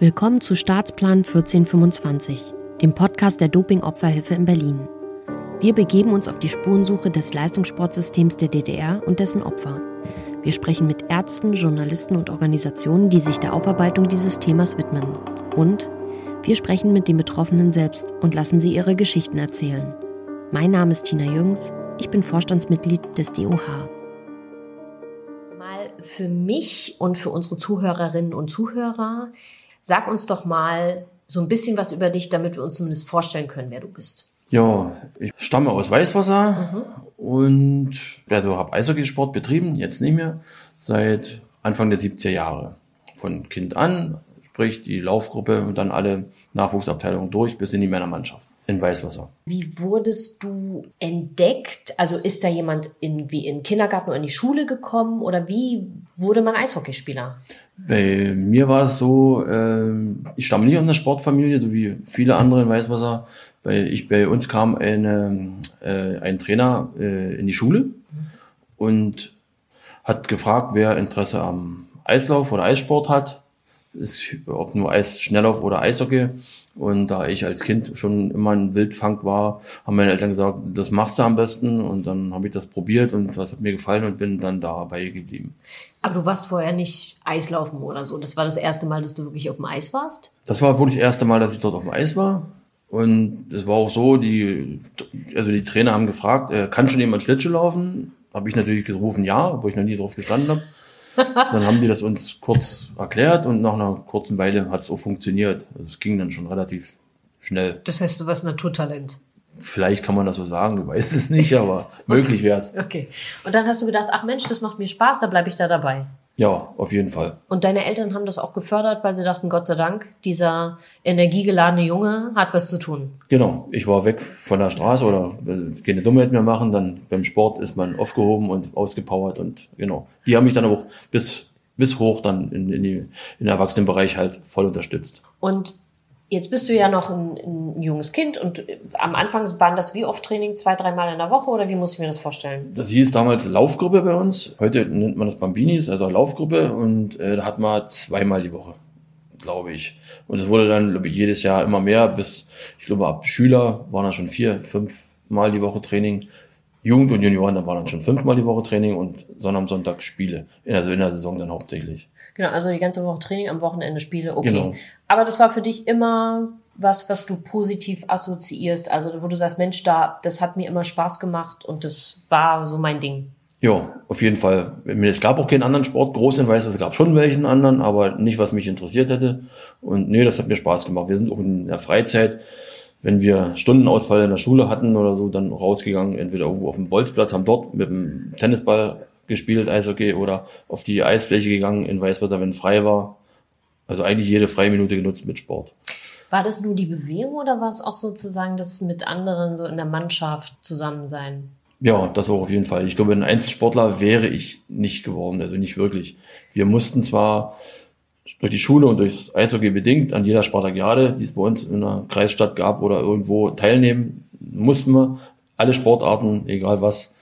Willkommen zu Staatsplan 1425, dem Podcast der Dopingopferhilfe in Berlin. Wir begeben uns auf die Spurensuche des Leistungssportsystems der DDR und dessen Opfer. Wir sprechen mit Ärzten, Journalisten und Organisationen, die sich der Aufarbeitung dieses Themas widmen. Und wir sprechen mit den Betroffenen selbst und lassen sie ihre Geschichten erzählen. Mein Name ist Tina Jüngs, ich bin Vorstandsmitglied des DOH. Mal für mich und für unsere Zuhörerinnen und Zuhörer, Sag uns doch mal so ein bisschen was über dich, damit wir uns zumindest vorstellen können, wer du bist. Ja, ich stamme aus Weißwasser mhm. und also habe Eishockeysport betrieben, jetzt nicht mehr, seit Anfang der 70er Jahre. Von Kind an, sprich die Laufgruppe und dann alle Nachwuchsabteilungen durch bis in die Männermannschaft in Weißwasser. Wie wurdest du entdeckt? Also ist da jemand in, wie in Kindergarten oder in die Schule gekommen oder wie wurde man Eishockeyspieler? Bei mir war es so, äh, ich stamme nicht aus einer Sportfamilie, so wie viele andere in Weißwasser. Bei, ich, bei uns kam eine, äh, ein Trainer äh, in die Schule und hat gefragt, wer Interesse am Eislauf oder Eissport hat. Ist, ob nur Eis, Schnelllauf oder Eishockey. Und da ich als Kind schon immer ein Wildfang war, haben meine Eltern gesagt, das machst du am besten. Und dann habe ich das probiert und das hat mir gefallen und bin dann dabei geblieben. Aber du warst vorher nicht Eislaufen oder so. Das war das erste Mal, dass du wirklich auf dem Eis warst? Das war wirklich das erste Mal, dass ich dort auf dem Eis war. Und es war auch so, die, also die Trainer haben gefragt, äh, kann schon jemand Schlittschuh laufen? Habe ich natürlich gerufen, ja, obwohl ich noch nie drauf gestanden habe. Dann haben die das uns kurz erklärt und nach einer kurzen Weile hat es auch funktioniert. Also es ging dann schon relativ schnell. Das heißt, du warst Naturtalent. Vielleicht kann man das so sagen, du weißt es nicht, aber möglich wäre es. Okay. Und dann hast du gedacht, ach Mensch, das macht mir Spaß, da bleibe ich da dabei. Ja, auf jeden Fall. Und deine Eltern haben das auch gefördert, weil sie dachten, Gott sei Dank, dieser energiegeladene Junge hat was zu tun. Genau. Ich war weg von der Straße oder äh, keine Dummheit mehr machen. Dann beim Sport ist man aufgehoben und ausgepowert und genau. Die haben mich dann auch bis, bis hoch dann in, in, die, in den Erwachsenenbereich halt voll unterstützt. Und Jetzt bist du ja noch ein, ein, junges Kind und am Anfang waren das wie oft Training? Zwei, dreimal in der Woche oder wie muss ich mir das vorstellen? Das hieß damals Laufgruppe bei uns. Heute nennt man das Bambinis, also Laufgruppe und äh, da hat man zweimal die Woche, glaube ich. Und es wurde dann ich, jedes Jahr immer mehr, bis, ich glaube, ab Schüler waren dann schon vier, fünfmal die Woche Training. Jugend und Junioren, da waren dann schon fünfmal die Woche Training und Sonntag Sonntag Spiele. Also in der Saison dann hauptsächlich. Genau, also die ganze Woche Training, am Wochenende Spiele, okay. Genau. Aber das war für dich immer was, was du positiv assoziierst, also wo du sagst, Mensch, da, das hat mir immer Spaß gemacht und das war so mein Ding. Ja, auf jeden Fall. Es gab auch keinen anderen Sport, groß in Weiß, es gab schon welchen anderen, aber nicht, was mich interessiert hätte. Und nee, das hat mir Spaß gemacht. Wir sind auch in der Freizeit, wenn wir Stundenausfall in der Schule hatten oder so, dann rausgegangen, entweder irgendwo auf dem Bolzplatz, haben dort mit dem Tennisball gespielt, Eishockey, oder auf die Eisfläche gegangen in Weißwasser, wenn frei war. Also eigentlich jede freie Minute genutzt mit Sport. War das nur die Bewegung oder war es auch sozusagen das mit anderen so in der Mannschaft zusammen sein? Ja, das auch auf jeden Fall. Ich glaube, ein Einzelsportler wäre ich nicht geworden, also nicht wirklich. Wir mussten zwar durch die Schule und durchs Eishockey bedingt an jeder Spartakiade, die es bei uns in einer Kreisstadt gab oder irgendwo teilnehmen, mussten wir alle Sportarten, egal was,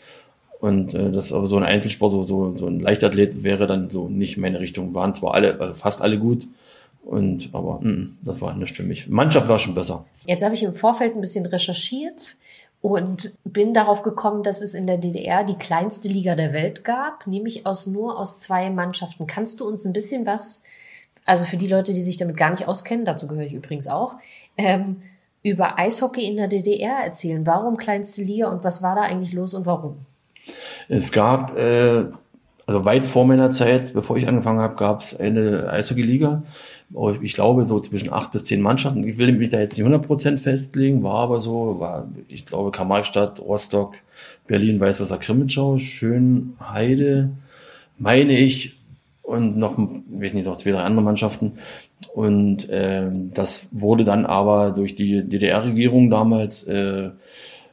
und äh, das aber so ein Einzelsport, so, so, so ein Leichtathlet wäre dann so nicht meine Richtung. Waren zwar alle, also fast alle gut, und aber mh, mm, das war nicht für mich. Mannschaft war schon besser. Jetzt habe ich im Vorfeld ein bisschen recherchiert und bin darauf gekommen, dass es in der DDR die kleinste Liga der Welt gab, nämlich aus nur aus zwei Mannschaften. Kannst du uns ein bisschen was, also für die Leute, die sich damit gar nicht auskennen, dazu gehöre ich übrigens auch, ähm, über Eishockey in der DDR erzählen? Warum kleinste Liga und was war da eigentlich los und warum? Es gab, äh, also weit vor meiner Zeit, bevor ich angefangen habe, gab es eine Eishockey-Liga. Ich glaube, so zwischen acht bis zehn Mannschaften. Ich will mich da jetzt nicht 100% festlegen, war aber so, war, ich glaube, Kamalstadt, Rostock, Berlin, Weißwasser, Krimitschau, Schönheide, meine ich, und noch, ich weiß nicht, noch zwei, drei andere Mannschaften. Und äh, das wurde dann aber durch die DDR-Regierung damals äh,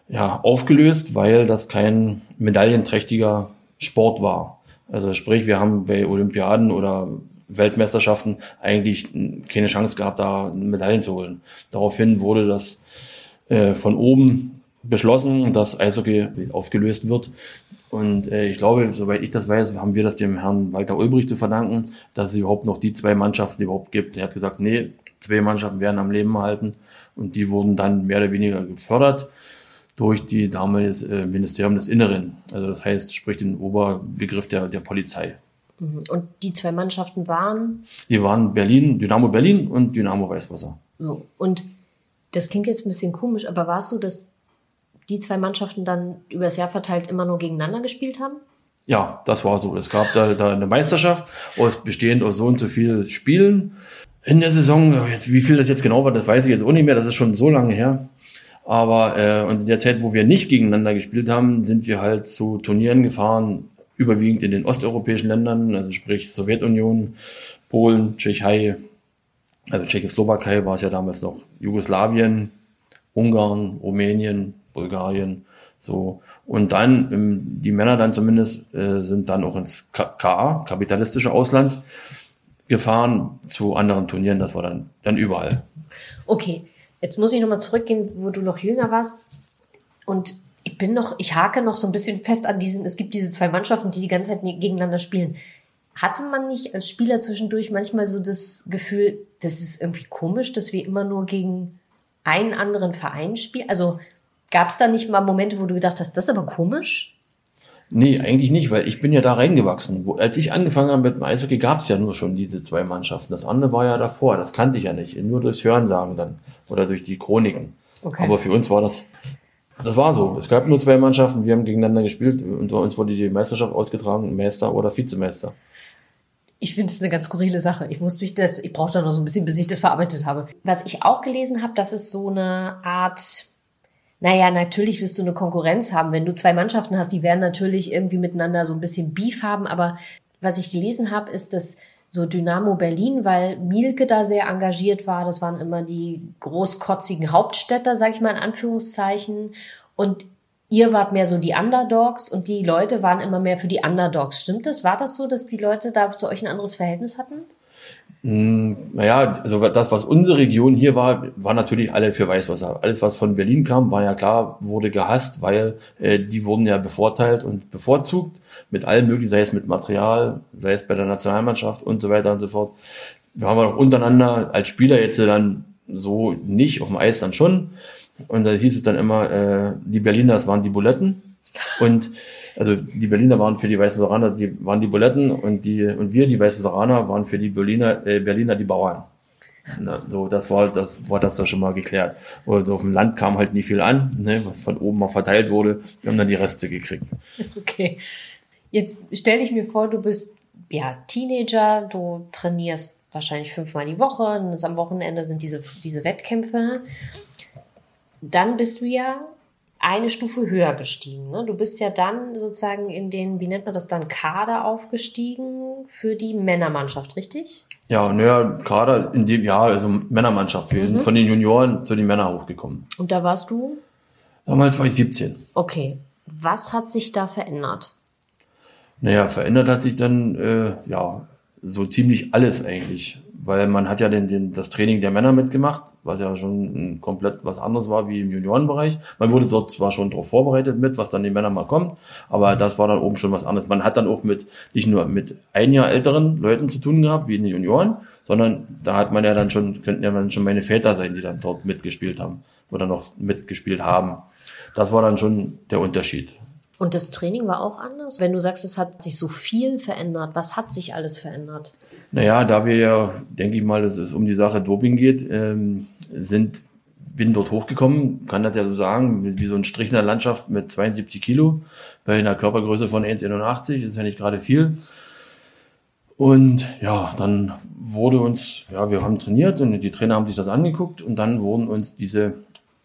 ja, aufgelöst, weil das kein medaillenträchtiger Sport war. Also sprich, wir haben bei Olympiaden oder Weltmeisterschaften eigentlich keine Chance gehabt, da Medaillen zu holen. Daraufhin wurde das äh, von oben beschlossen, dass Eishockey aufgelöst wird. Und äh, ich glaube, soweit ich das weiß, haben wir das dem Herrn Walter Ulbricht zu verdanken, dass es überhaupt noch die zwei Mannschaften überhaupt gibt. Er hat gesagt, nee, zwei Mannschaften werden am Leben erhalten. Und die wurden dann mehr oder weniger gefördert durch die damals äh, Ministerium des Inneren. Also das heißt, sprich den Oberbegriff der, der Polizei. Mhm. Und die zwei Mannschaften waren? Die waren Berlin, Dynamo Berlin und Dynamo Weißwasser. So. Und das klingt jetzt ein bisschen komisch, aber war es so, dass die zwei Mannschaften dann übers Jahr verteilt immer nur gegeneinander gespielt haben? Ja, das war so. Es gab da, da eine Meisterschaft aus bestehend aus so und so viel Spielen. In der Saison, jetzt, wie viel das jetzt genau war, das weiß ich jetzt auch nicht mehr, das ist schon so lange her. Aber äh, und in der Zeit, wo wir nicht gegeneinander gespielt haben, sind wir halt zu Turnieren gefahren, überwiegend in den osteuropäischen Ländern, also sprich Sowjetunion, Polen, Tschechei, also Tschechoslowakei war es ja damals noch, Jugoslawien, Ungarn, Rumänien, Bulgarien, so. Und dann, ähm, die Männer dann zumindest, äh, sind dann auch ins KA, kapitalistische Ausland, gefahren zu anderen Turnieren. Das war dann, dann überall. Okay, jetzt muss ich nochmal zurückgehen, wo du noch jünger warst. Und ich bin noch, ich hake noch so ein bisschen fest an diesen, es gibt diese zwei Mannschaften, die die ganze Zeit gegeneinander spielen. Hatte man nicht als Spieler zwischendurch manchmal so das Gefühl, das ist irgendwie komisch, dass wir immer nur gegen einen anderen Verein spielen? Also Gab es da nicht mal Momente, wo du gedacht hast, das ist aber komisch? Nee, eigentlich nicht, weil ich bin ja da reingewachsen. Als ich angefangen habe mit dem Eishockey, gab es ja nur schon diese zwei Mannschaften. Das andere war ja davor, das kannte ich ja nicht. Nur durchs Hörensagen dann oder durch die Chroniken. Okay. Aber für uns war das, das war so. Es gab nur zwei Mannschaften, wir haben gegeneinander gespielt und bei uns wurde die Meisterschaft ausgetragen, Meister oder Vizemeister. Ich finde es eine ganz skurrile Sache. Ich muss durch das, ich brauche da noch so ein bisschen, bis ich das verarbeitet habe. Was ich auch gelesen habe, dass es so eine Art naja, natürlich wirst du eine Konkurrenz haben. Wenn du zwei Mannschaften hast, die werden natürlich irgendwie miteinander so ein bisschen Beef haben. Aber was ich gelesen habe, ist, dass so Dynamo Berlin, weil Mielke da sehr engagiert war. Das waren immer die großkotzigen Hauptstädter, sag ich mal in Anführungszeichen. Und ihr wart mehr so die Underdogs und die Leute waren immer mehr für die Underdogs. Stimmt das? War das so, dass die Leute da zu euch ein anderes Verhältnis hatten? Hm, naja, also das, was unsere Region hier war, war natürlich alle für Weißwasser. Alles, was von Berlin kam, war ja klar, wurde gehasst, weil äh, die wurden ja bevorteilt und bevorzugt mit allem möglichen, sei es mit Material, sei es bei der Nationalmannschaft und so weiter und so fort. Wir haben auch untereinander als Spieler jetzt dann so nicht, auf dem Eis dann schon. Und da hieß es dann immer, äh, die Berliner, das waren die Buletten. Und also die Berliner waren für die Weißwaseraner, die waren die Buletten und die und wir, die Weißwaseraner, waren für die Berliner, äh, Berliner die Bauern. Na, so, das war, das war das doch schon mal geklärt. Und auf dem Land kam halt nie viel an, ne, was von oben mal verteilt wurde. Wir haben dann die Reste gekriegt. Okay. Jetzt stell dich mir vor, du bist ja Teenager, du trainierst wahrscheinlich fünfmal die Woche, und am Wochenende sind diese, diese Wettkämpfe. Dann bist du ja eine Stufe höher gestiegen. Ne? Du bist ja dann sozusagen in den, wie nennt man das dann, Kader aufgestiegen für die Männermannschaft, richtig? Ja, naja, Kader in dem Jahr, also Männermannschaft. Wir mhm. sind von den Junioren zu den Männern hochgekommen. Und da warst du? Damals war ich 17. Okay. Was hat sich da verändert? Naja, verändert hat sich dann, äh, ja, so ziemlich alles eigentlich weil man hat ja den, den, das Training der Männer mitgemacht, was ja schon komplett was anderes war wie im Juniorenbereich. Man wurde dort zwar schon darauf vorbereitet mit, was dann die Männer mal kommt, aber das war dann oben schon was anderes. Man hat dann auch mit, nicht nur mit ein Jahr älteren Leuten zu tun gehabt, wie in den Junioren, sondern da hat man ja dann schon, könnten ja dann schon meine Väter sein, die dann dort mitgespielt haben oder noch mitgespielt haben. Das war dann schon der Unterschied. Und das Training war auch anders? Wenn du sagst, es hat sich so viel verändert, was hat sich alles verändert? Naja, da wir ja, denke ich mal, dass es um die Sache Doping geht, ähm, sind, bin dort hochgekommen, kann das ja so sagen, wie so ein Strich in der Landschaft mit 72 Kilo, bei einer Körpergröße von 1,81, ist ja nicht gerade viel. Und ja, dann wurde uns, ja, wir haben trainiert und die Trainer haben sich das angeguckt und dann wurden uns diese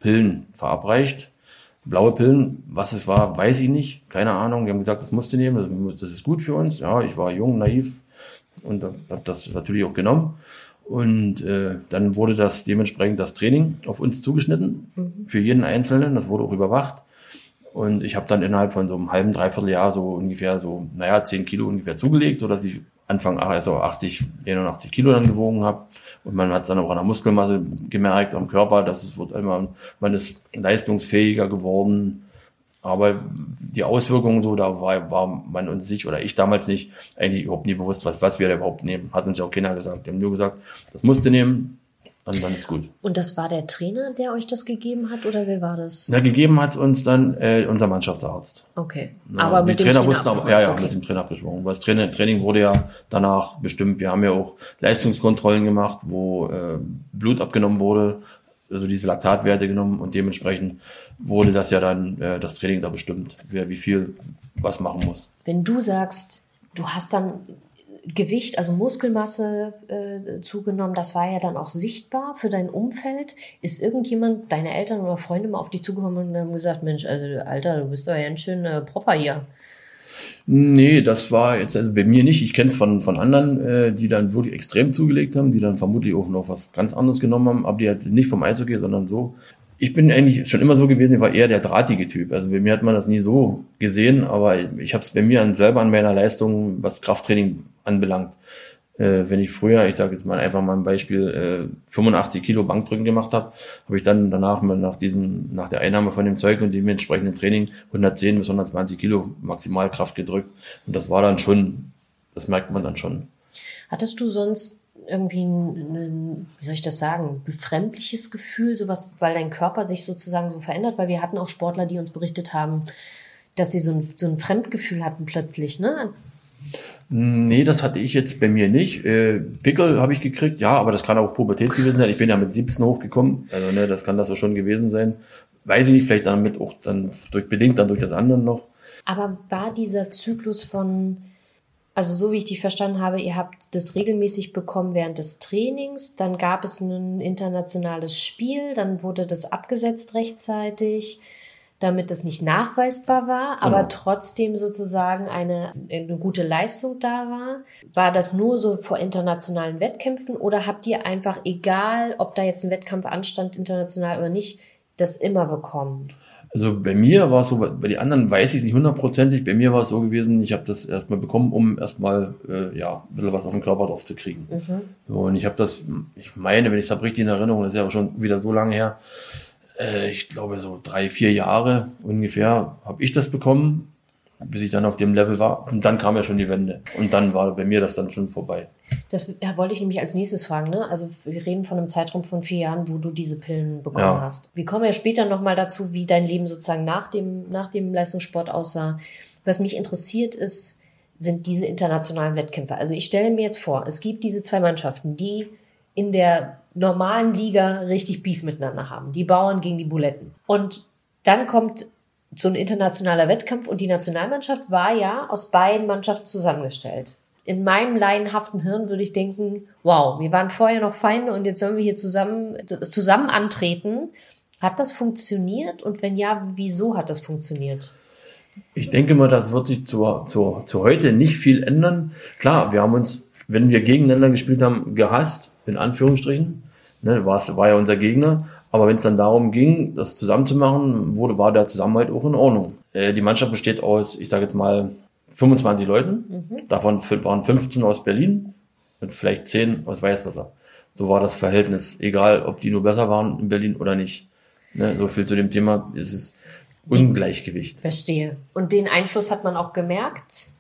Pillen verabreicht blaue Pillen, was es war, weiß ich nicht. Keine Ahnung. Die haben gesagt, das musst du nehmen, das, das ist gut für uns. Ja, ich war jung, naiv und habe das natürlich auch genommen. Und äh, dann wurde das dementsprechend das Training auf uns zugeschnitten, mhm. für jeden Einzelnen. Das wurde auch überwacht. Und ich habe dann innerhalb von so einem halben, dreiviertel Jahr so ungefähr so, naja, zehn Kilo ungefähr zugelegt, sodass ich Anfang, also 80, 81 Kilo dann gewogen habe. Und man hat es dann auch an der Muskelmasse gemerkt, am Körper, dass es wird immer, man ist leistungsfähiger geworden. Aber die Auswirkungen so, da war, war man uns sich oder ich damals nicht eigentlich überhaupt nie bewusst, was, was wir da überhaupt nehmen. Hat uns ja auch keiner gesagt. Die haben nur gesagt, das musst du nehmen, und dann ist gut. Und das war der Trainer, der euch das gegeben hat, oder wer war das? Na, gegeben hat es uns dann äh, unser Mannschaftsarzt. Okay. Ja, aber mit dem Trainer, Trainer wussten aber, ja, ja, okay. mit dem Trainer abgesprochen. Das Training, Training wurde ja danach bestimmt. Wir haben ja auch Leistungskontrollen gemacht, wo äh, Blut abgenommen wurde, also diese Laktatwerte genommen und dementsprechend wurde das ja dann äh, das Training da bestimmt, wer wie viel was machen muss. Wenn du sagst, du hast dann Gewicht, also Muskelmasse äh, zugenommen. Das war ja dann auch sichtbar für dein Umfeld. Ist irgendjemand, deine Eltern oder Freunde mal auf dich zugekommen und haben gesagt, Mensch, also Alter, du bist doch ja ein schöner Propper hier. Nee, das war jetzt also bei mir nicht. Ich kenne es von, von anderen, äh, die dann wirklich extrem zugelegt haben, die dann vermutlich auch noch was ganz anderes genommen haben, aber die halt nicht vom Eishockey, sondern so ich bin eigentlich schon immer so gewesen, ich war eher der drahtige Typ. Also bei mir hat man das nie so gesehen, aber ich habe es bei mir an, selber an meiner Leistung, was Krafttraining anbelangt. Äh, wenn ich früher, ich sage jetzt mal einfach mal ein Beispiel, äh, 85 Kilo Bankdrücken gemacht habe, habe ich dann danach nach diesem, nach der Einnahme von dem Zeug und dem entsprechenden Training 110 bis 120 Kilo Maximalkraft gedrückt. Und das war dann schon, das merkt man dann schon. Hattest du sonst irgendwie ein, ein, wie soll ich das sagen, befremdliches Gefühl, sowas, weil dein Körper sich sozusagen so verändert, weil wir hatten auch Sportler, die uns berichtet haben, dass sie so ein, so ein Fremdgefühl hatten plötzlich, ne? Nee, das hatte ich jetzt bei mir nicht. Äh, Pickel habe ich gekriegt, ja, aber das kann auch Pubertät gewesen sein. Ich bin ja mit 17 hochgekommen, also ne, das kann das ja schon gewesen sein. Weiß ich nicht, vielleicht damit auch dann durch bedingt dann durch das andere noch. Aber war dieser Zyklus von also so wie ich dich verstanden habe, ihr habt das regelmäßig bekommen während des Trainings, dann gab es ein internationales Spiel, dann wurde das abgesetzt rechtzeitig, damit es nicht nachweisbar war, aber genau. trotzdem sozusagen eine, eine gute Leistung da war. War das nur so vor internationalen Wettkämpfen oder habt ihr einfach, egal ob da jetzt ein Wettkampf anstand, international oder nicht, das immer bekommen? Also bei mir war es so, bei den anderen weiß ich es nicht hundertprozentig, bei mir war es so gewesen, ich habe das erstmal bekommen, um erstmal äh, ja, ein bisschen was auf den Körper drauf zu kriegen. Mhm. So, und ich habe das, ich meine, wenn ich es habe richtig in Erinnerung, das ist ja auch schon wieder so lange her, äh, ich glaube so drei, vier Jahre ungefähr, habe ich das bekommen bis ich dann auf dem Level war. Und dann kam ja schon die Wende. Und dann war bei mir das dann schon vorbei. Das wollte ich nämlich als nächstes fragen. Ne? Also wir reden von einem Zeitraum von vier Jahren, wo du diese Pillen bekommen ja. hast. Wir kommen ja später nochmal dazu, wie dein Leben sozusagen nach dem, nach dem Leistungssport aussah. Was mich interessiert ist, sind diese internationalen Wettkämpfe. Also ich stelle mir jetzt vor, es gibt diese zwei Mannschaften, die in der normalen Liga richtig Beef miteinander haben. Die Bauern gegen die Buletten. Und dann kommt so ein internationaler Wettkampf und die Nationalmannschaft war ja aus beiden Mannschaften zusammengestellt. In meinem laienhaften Hirn würde ich denken, wow, wir waren vorher noch Feinde und jetzt sollen wir hier zusammen, zusammen antreten. Hat das funktioniert? Und wenn ja, wieso hat das funktioniert? Ich denke mal, da wird sich zu, zu, zu heute nicht viel ändern. Klar, wir haben uns, wenn wir gegeneinander gespielt haben, gehasst, in Anführungsstrichen. Ne, war, war ja unser Gegner. Aber wenn es dann darum ging, das zusammenzumachen, wurde, war der Zusammenhalt auch in Ordnung. Äh, die Mannschaft besteht aus, ich sage jetzt mal, 25 Leuten. Mhm. Davon waren 15 aus Berlin und vielleicht 10 aus Weißwasser. So war das Verhältnis. Egal, ob die nur besser waren in Berlin oder nicht. Ne, so viel zu dem Thema. Es ist Ungleichgewicht. Verstehe. Und den Einfluss hat man auch gemerkt?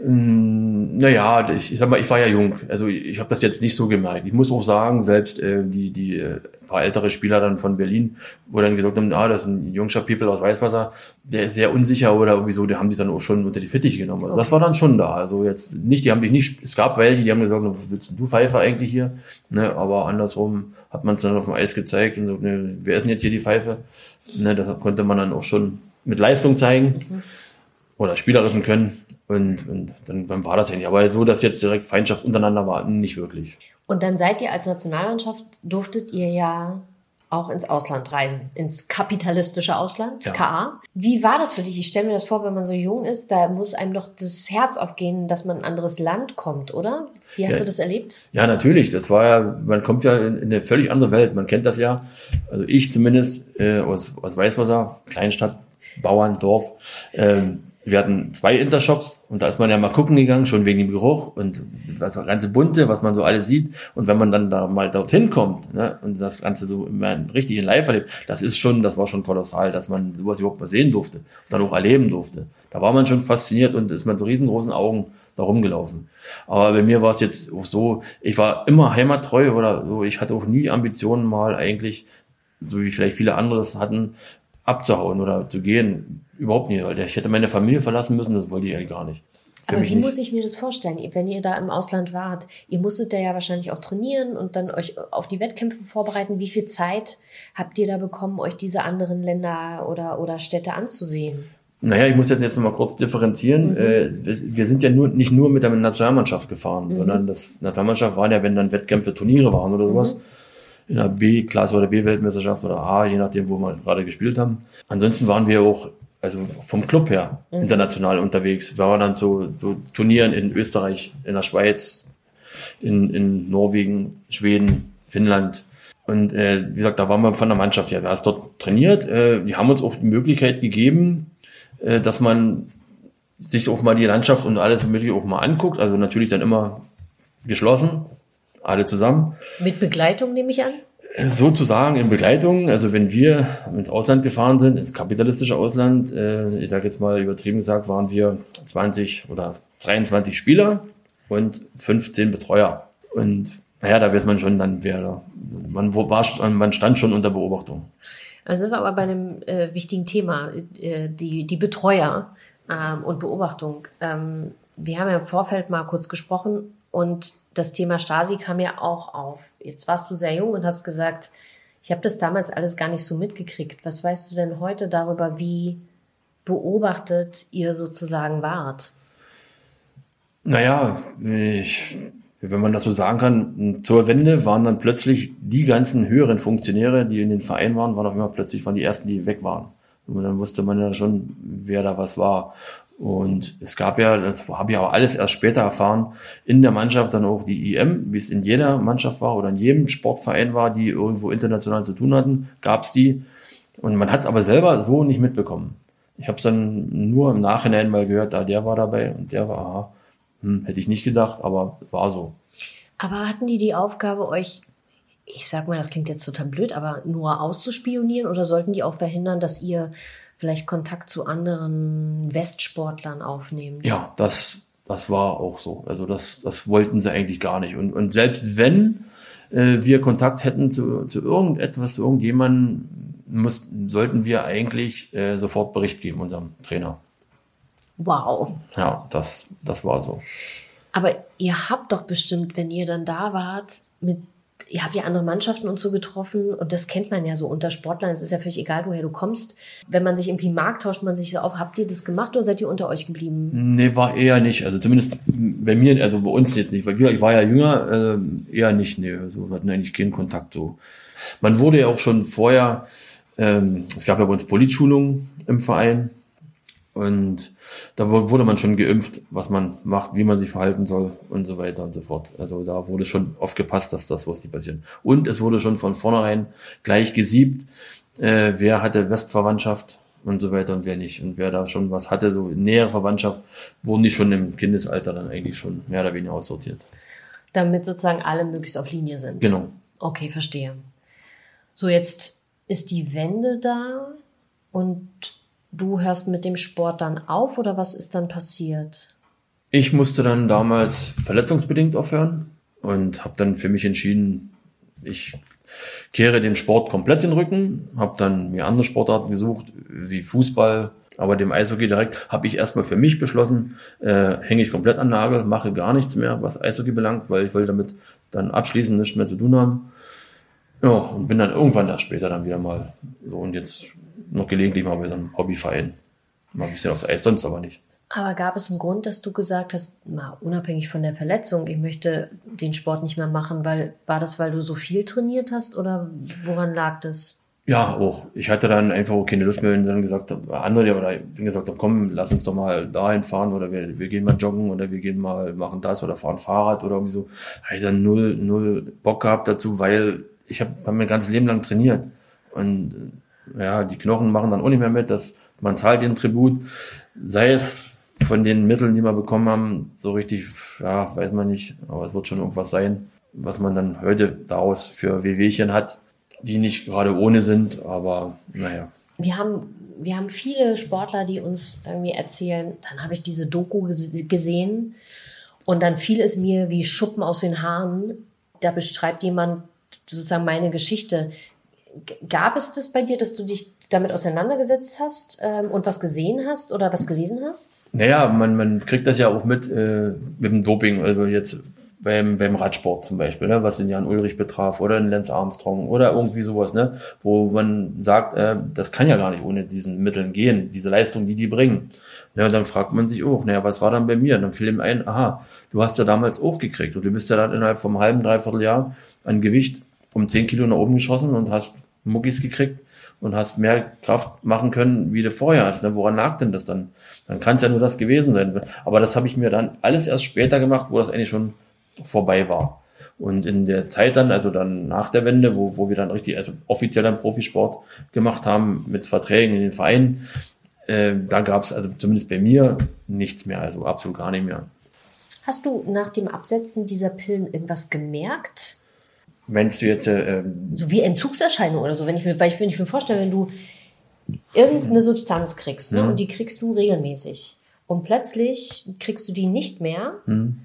Ähm, naja, ich, ich sag mal, ich war ja jung. Also ich, habe das jetzt nicht so gemerkt. Ich muss auch sagen, selbst äh, die, die äh, paar ältere Spieler dann von Berlin, wo dann gesagt haben, ah, das ist ein jungscher People aus Weißwasser, der ist sehr unsicher oder irgendwie so, die haben sich dann auch schon unter die Fittiche genommen. Also okay. das war dann schon da. Also jetzt nicht, die haben dich nicht, es gab welche, die haben gesagt, was willst du Pfeife eigentlich hier? Ne, aber andersrum hat man es dann auf dem Eis gezeigt und so, ne, wer ist denn jetzt hier die Pfeife? Ne, das konnte man dann auch schon mit Leistung zeigen. Mhm oder spielerischen Können. Und, und dann, dann war das ja nicht. Aber so, dass jetzt direkt Feindschaft untereinander war, nicht wirklich. Und dann seid ihr als Nationalmannschaft, durftet ihr ja auch ins Ausland reisen, ins kapitalistische Ausland, ja. KA. Wie war das für dich? Ich stelle mir das vor, wenn man so jung ist, da muss einem doch das Herz aufgehen, dass man in ein anderes Land kommt, oder? Wie hast ja. du das erlebt? Ja, natürlich. Das war ja, man kommt ja in, in eine völlig andere Welt. Man kennt das ja. Also ich zumindest äh, aus, aus Weißwasser, Kleinstadt, Bauern, Dorf. Ähm, wir hatten zwei Intershops und da ist man ja mal gucken gegangen, schon wegen dem Geruch und das ganze Bunte, was man so alles sieht. Und wenn man dann da mal dorthin kommt ne, und das Ganze so immer richtig in Live erlebt, das ist schon, das war schon kolossal, dass man sowas überhaupt mal sehen durfte und dann auch erleben durfte. Da war man schon fasziniert und ist mit riesengroßen Augen da rumgelaufen. Aber bei mir war es jetzt auch so, ich war immer heimattreu oder so, ich hatte auch nie Ambitionen mal eigentlich, so wie vielleicht viele andere es hatten, abzuhauen oder zu gehen. Überhaupt nicht, weil ich hätte meine Familie verlassen müssen, das wollte ich eigentlich gar nicht. Für Aber wie nicht. muss ich mir das vorstellen, wenn ihr da im Ausland wart? Ihr musstet da ja wahrscheinlich auch trainieren und dann euch auf die Wettkämpfe vorbereiten. Wie viel Zeit habt ihr da bekommen, euch diese anderen Länder oder, oder Städte anzusehen? Naja, ich muss jetzt noch mal kurz differenzieren. Mhm. Äh, wir sind ja nur, nicht nur mit der Nationalmannschaft gefahren, mhm. sondern das Nationalmannschaft waren ja, wenn dann Wettkämpfe, Turniere waren oder sowas. Mhm in der B-Klasse oder B-Weltmeisterschaft oder A, je nachdem, wo wir gerade gespielt haben. Ansonsten waren wir auch, also vom Club her, mhm. international unterwegs. Wir waren dann so, so Turnieren in Österreich, in der Schweiz, in, in Norwegen, Schweden, Finnland. Und äh, wie gesagt, da waren wir von der Mannschaft her. Wir haben dort trainiert. Äh, die haben uns auch die Möglichkeit gegeben, äh, dass man sich auch mal die Landschaft und alles mögliche auch mal anguckt. Also natürlich dann immer geschlossen, alle zusammen. Mit Begleitung nehme ich an? Sozusagen in Begleitung. Also wenn wir ins Ausland gefahren sind, ins kapitalistische Ausland, äh, ich sage jetzt mal übertrieben gesagt, waren wir 20 oder 23 Spieler und 15 Betreuer. Und naja, da weiß man schon dann, wer da, man, war, man stand schon unter Beobachtung. Da sind wir aber bei einem äh, wichtigen Thema, äh, die, die Betreuer ähm, und Beobachtung. Ähm, wir haben ja im Vorfeld mal kurz gesprochen und das Thema Stasi kam ja auch auf. Jetzt warst du sehr jung und hast gesagt, ich habe das damals alles gar nicht so mitgekriegt. Was weißt du denn heute darüber, wie beobachtet ihr sozusagen wart? Naja, ich, wenn man das so sagen kann, zur Wende waren dann plötzlich die ganzen höheren Funktionäre, die in den Vereinen waren, waren auf einmal plötzlich von die ersten, die weg waren. Und dann wusste man ja schon, wer da was war. Und es gab ja, das habe ich auch alles erst später erfahren, in der Mannschaft dann auch die IM, wie es in jeder Mannschaft war oder in jedem Sportverein war, die irgendwo international zu tun hatten, gab es die. Und man hat es aber selber so nicht mitbekommen. Ich habe es dann nur im Nachhinein mal gehört, da der war dabei und der war, aha, hm, hätte ich nicht gedacht, aber war so. Aber hatten die die Aufgabe, euch, ich sag mal, das klingt jetzt total blöd, aber nur auszuspionieren oder sollten die auch verhindern, dass ihr vielleicht Kontakt zu anderen Westsportlern aufnehmen. Ja, das, das war auch so. Also das, das wollten sie eigentlich gar nicht. Und, und selbst wenn äh, wir Kontakt hätten zu, zu irgendetwas, zu irgendjemandem, mussten, sollten wir eigentlich äh, sofort Bericht geben, unserem Trainer. Wow. Ja, das, das war so. Aber ihr habt doch bestimmt, wenn ihr dann da wart, mit ihr habt ja andere Mannschaften und so getroffen und das kennt man ja so unter Sportlern. Es ist ja völlig egal, woher du kommst. Wenn man sich irgendwie mag, tauscht man sich so auf. Habt ihr das gemacht oder seid ihr unter euch geblieben? Nee, war eher nicht. Also zumindest bei mir, also bei uns jetzt nicht, weil ich war ja jünger, äh, eher nicht. Nee, also wir hatten eigentlich keinen Kontakt so. Man wurde ja auch schon vorher, ähm, es gab ja bei uns Politschulungen im Verein und da wurde man schon geimpft, was man macht, wie man sich verhalten soll und so weiter und so fort. Also da wurde schon aufgepasst, dass das was nicht passiert. Und es wurde schon von vornherein gleich gesiebt, äh, wer hatte Westverwandtschaft und so weiter und wer nicht. Und wer da schon was hatte, so nähere Verwandtschaft, wurden die schon im Kindesalter dann eigentlich schon mehr oder weniger aussortiert. Damit sozusagen alle möglichst auf Linie sind. Genau. Okay, verstehe. So, jetzt ist die Wende da und du hörst mit dem Sport dann auf oder was ist dann passiert? Ich musste dann damals verletzungsbedingt aufhören und habe dann für mich entschieden, ich kehre den Sport komplett den Rücken, habe dann mir andere Sportarten gesucht, wie Fußball, aber dem Eishockey direkt habe ich erstmal für mich beschlossen, äh, hänge ich komplett an Nagel, mache gar nichts mehr, was Eishockey belangt, weil ich will damit dann abschließend nichts mehr zu tun haben. Ja, und bin dann irgendwann da später dann wieder mal so und jetzt noch gelegentlich mal so einem Hobbyverein. Mal ein bisschen aufs Eis, sonst aber nicht. Aber gab es einen Grund, dass du gesagt hast, mal unabhängig von der Verletzung, ich möchte den Sport nicht mehr machen, weil war das, weil du so viel trainiert hast oder woran lag das? Ja, auch. Ich hatte dann einfach keine Lust mehr, wenn dann gesagt haben, andere oder dann gesagt haben, komm, lass uns doch mal dahin fahren oder wir, wir gehen mal joggen oder wir gehen mal machen das oder fahren Fahrrad oder irgendwie so. Habe ich dann null, null Bock gehabt dazu, weil ich habe hab mein ganzes Leben lang trainiert und ja, die Knochen machen dann auch nicht mehr mit, das man zahlt den Tribut, sei es von den Mitteln, die wir bekommen haben, so richtig, ja, weiß man nicht, aber es wird schon irgendwas sein, was man dann heute daraus für WWchen hat, die nicht gerade ohne sind, aber naja. Wir haben, wir haben viele Sportler, die uns irgendwie erzählen, dann habe ich diese Doku gesehen und dann fiel es mir wie Schuppen aus den Haaren. Da beschreibt jemand sozusagen meine Geschichte. Gab es das bei dir, dass du dich damit auseinandergesetzt hast ähm, und was gesehen hast oder was gelesen hast? Naja, man, man kriegt das ja auch mit äh, mit dem Doping, also jetzt beim, beim Radsport zum Beispiel, ne, was den Jan Ulrich betraf oder den Lance Armstrong oder irgendwie sowas, ne, wo man sagt, äh, das kann ja gar nicht ohne diesen Mitteln gehen, diese Leistung, die die bringen. Ja, und dann fragt man sich auch, naja, was war dann bei mir? Und dann fiel ihm ein, aha, du hast ja damals auch gekriegt und du bist ja dann innerhalb vom halben, dreiviertel Jahr an Gewicht um 10 Kilo nach oben geschossen und hast Muckis gekriegt und hast mehr Kraft machen können, wie du vorher hattest. Ne? Woran lag denn das dann? Dann kann es ja nur das gewesen sein. Aber das habe ich mir dann alles erst später gemacht, wo das eigentlich schon vorbei war. Und in der Zeit dann, also dann nach der Wende, wo, wo wir dann richtig, also offiziell dann Profisport gemacht haben mit Verträgen in den Vereinen, äh, da gab es also zumindest bei mir nichts mehr, also absolut gar nicht mehr. Hast du nach dem Absetzen dieser Pillen irgendwas gemerkt? Meinst du jetzt. Äh, ähm, so wie Entzugserscheinung oder so, wenn ich mir, weil ich, wenn ich mir vorstelle, wenn du irgendeine Substanz kriegst ne, und die kriegst du regelmäßig und plötzlich kriegst du die nicht mehr. Hm.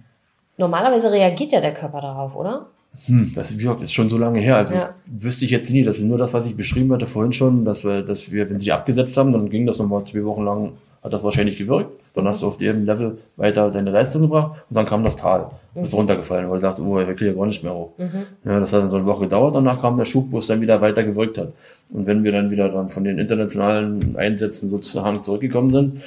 Normalerweise reagiert ja der Körper darauf, oder? Hm, das ist schon so lange her. Also ja. wüsste ich jetzt nie. Das ist nur das, was ich beschrieben hatte vorhin schon, dass wir, dass wir, wenn sie abgesetzt haben, dann ging das nochmal zwei Wochen lang hat das wahrscheinlich gewirkt. Dann hast du auf dem Level weiter deine Leistung gebracht und dann kam das Tal. Du bist mhm. runtergefallen, weil du dachtest, oh, wir kriegen ja gar nicht mehr hoch. Mhm. Ja, das hat dann so eine Woche gedauert, danach kam der Schub, wo es dann wieder weiter gewirkt hat. Und wenn wir dann wieder dann von den internationalen Einsätzen sozusagen zurückgekommen sind,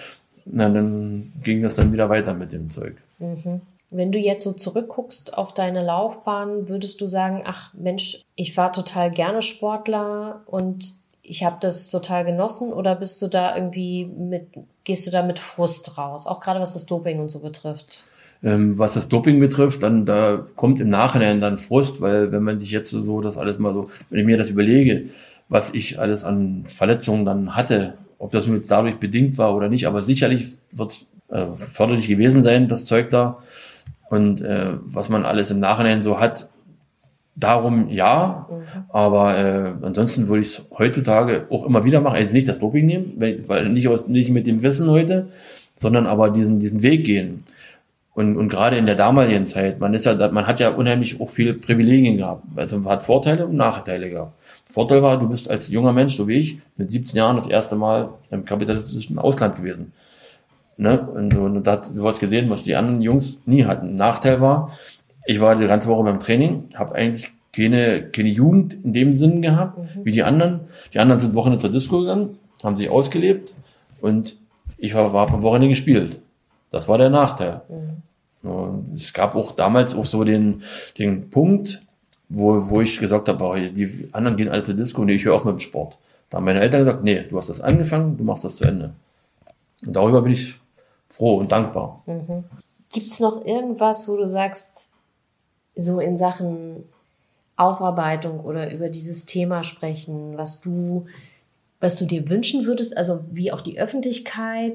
na, dann ging das dann wieder weiter mit dem Zeug. Mhm. Wenn du jetzt so zurückguckst auf deine Laufbahn, würdest du sagen, ach Mensch, ich war total gerne Sportler und ich habe das total genossen oder bist du da irgendwie mit, gehst du da mit Frust raus, auch gerade was das Doping und so betrifft? Ähm, was das Doping betrifft, dann da kommt im Nachhinein dann Frust, weil wenn man sich jetzt so das alles mal so, wenn ich mir das überlege, was ich alles an Verletzungen dann hatte, ob das nur jetzt dadurch bedingt war oder nicht, aber sicherlich wird es äh, förderlich gewesen sein, das Zeug da. Und äh, was man alles im Nachhinein so hat, Darum ja, mhm. aber äh, ansonsten würde ich es heutzutage auch immer wieder machen. Also nicht das Doping nehmen, weil, weil nicht, aus, nicht mit dem Wissen heute, sondern aber diesen, diesen Weg gehen. Und, und gerade in der damaligen Zeit, man ist ja, man hat ja unheimlich auch viele Privilegien gehabt. Also man hat Vorteile und Nachteile gehabt. Vorteil war, du bist als junger Mensch, so wie ich, mit 17 Jahren das erste Mal im kapitalistischen Ausland gewesen. Ne? Und, und, und da hast du was gesehen, was die anderen Jungs nie hatten. Nachteil war, ich war die ganze Woche beim Training, habe eigentlich keine, keine Jugend in dem Sinn gehabt, mhm. wie die anderen. Die anderen sind Wochenende zur Disco gegangen, haben sich ausgelebt und ich war, war am Wochenende gespielt. Das war der Nachteil. Mhm. Und es gab auch damals auch so den, den Punkt, wo, wo ich gesagt habe, die anderen gehen alle zur Disco, nee, ich höre auf mit dem Sport. Da haben meine Eltern gesagt, nee, du hast das angefangen, du machst das zu Ende. Und darüber bin ich froh und dankbar. Mhm. Gibt es noch irgendwas, wo du sagst, so in Sachen Aufarbeitung oder über dieses Thema sprechen, was du, was du dir wünschen würdest, also wie auch die Öffentlichkeit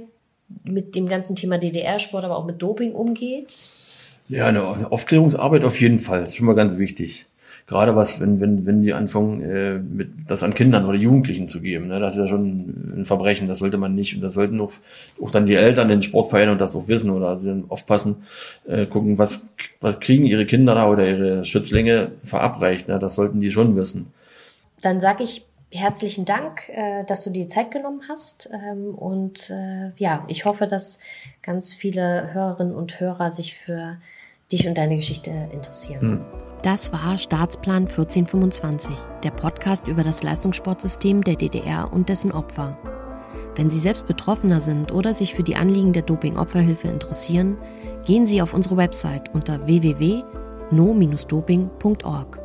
mit dem ganzen Thema DDR-Sport, aber auch mit Doping umgeht? Ja, eine Aufklärungsarbeit auf jeden Fall, das ist schon mal ganz wichtig gerade was, wenn, wenn, wenn die anfangen, äh, mit das an Kindern oder Jugendlichen zu geben, ne, das ist ja schon ein Verbrechen, das sollte man nicht. Und das sollten auch, auch dann die Eltern, den Sportvereinen und das auch wissen oder also dann aufpassen, äh, gucken, was, was kriegen ihre Kinder da oder ihre Schützlinge verabreicht. Ne, das sollten die schon wissen. Dann sage ich herzlichen Dank, äh, dass du dir Zeit genommen hast. Ähm, und äh, ja, ich hoffe, dass ganz viele Hörerinnen und Hörer sich für dich und deine Geschichte interessieren. Hm. Das war Staatsplan 1425, der Podcast über das Leistungssportsystem der DDR und dessen Opfer. Wenn Sie selbst Betroffener sind oder sich für die Anliegen der Doping-Opferhilfe interessieren, gehen Sie auf unsere Website unter www.no-doping.org.